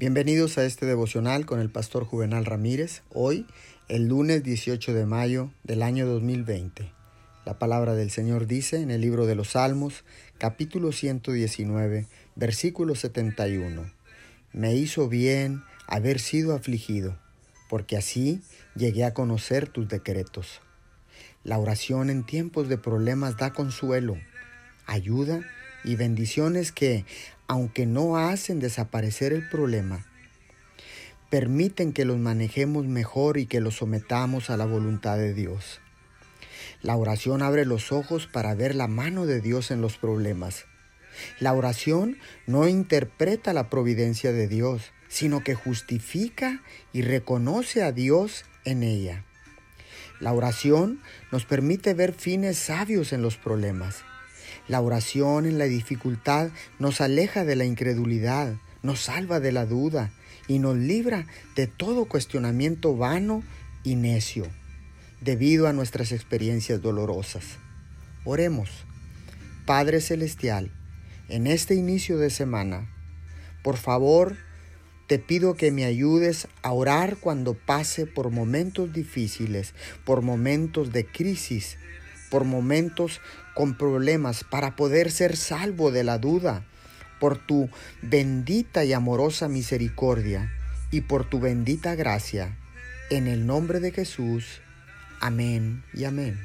Bienvenidos a este devocional con el pastor Juvenal Ramírez, hoy el lunes 18 de mayo del año 2020. La palabra del Señor dice en el libro de los Salmos, capítulo 119, versículo 71, Me hizo bien haber sido afligido, porque así llegué a conocer tus decretos. La oración en tiempos de problemas da consuelo, ayuda y bendiciones que, aunque no hacen desaparecer el problema, permiten que los manejemos mejor y que los sometamos a la voluntad de Dios. La oración abre los ojos para ver la mano de Dios en los problemas. La oración no interpreta la providencia de Dios, sino que justifica y reconoce a Dios en ella. La oración nos permite ver fines sabios en los problemas. La oración en la dificultad nos aleja de la incredulidad, nos salva de la duda y nos libra de todo cuestionamiento vano y necio, debido a nuestras experiencias dolorosas. Oremos. Padre Celestial, en este inicio de semana, por favor, te pido que me ayudes a orar cuando pase por momentos difíciles, por momentos de crisis, por momentos con problemas para poder ser salvo de la duda, por tu bendita y amorosa misericordia y por tu bendita gracia. En el nombre de Jesús. Amén y amén.